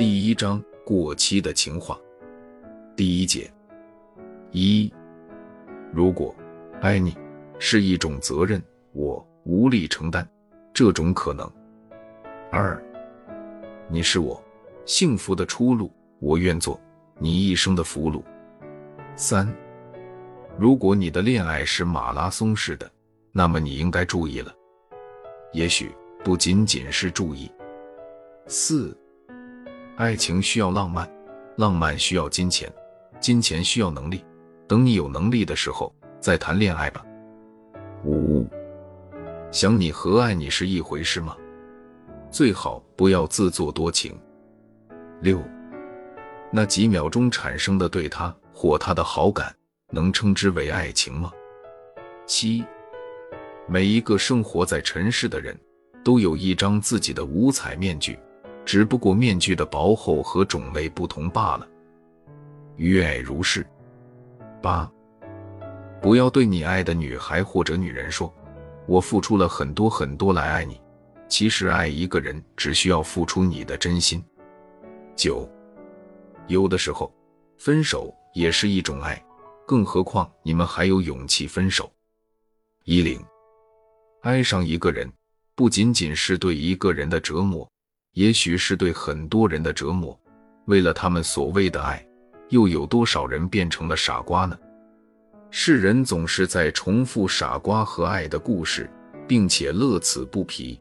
第一章过期的情话，第一节一，如果爱你是一种责任，我无力承担这种可能。二，你是我幸福的出路，我愿做你一生的俘虏。三，如果你的恋爱是马拉松式的，那么你应该注意了，也许不仅仅是注意。四。爱情需要浪漫，浪漫需要金钱，金钱需要能力。等你有能力的时候再谈恋爱吧。五，想你和爱你是一回事吗？最好不要自作多情。六，那几秒钟产生的对他或他的好感，能称之为爱情吗？七，每一个生活在尘世的人，都有一张自己的五彩面具。只不过面具的薄厚和种类不同罢了。于爱如是。八，不要对你爱的女孩或者女人说：“我付出了很多很多来爱你。”其实爱一个人只需要付出你的真心。九，有的时候分手也是一种爱，更何况你们还有勇气分手。一零，爱上一个人不仅仅是对一个人的折磨。也许是对很多人的折磨。为了他们所谓的爱，又有多少人变成了傻瓜呢？世人总是在重复傻瓜和爱的故事，并且乐此不疲。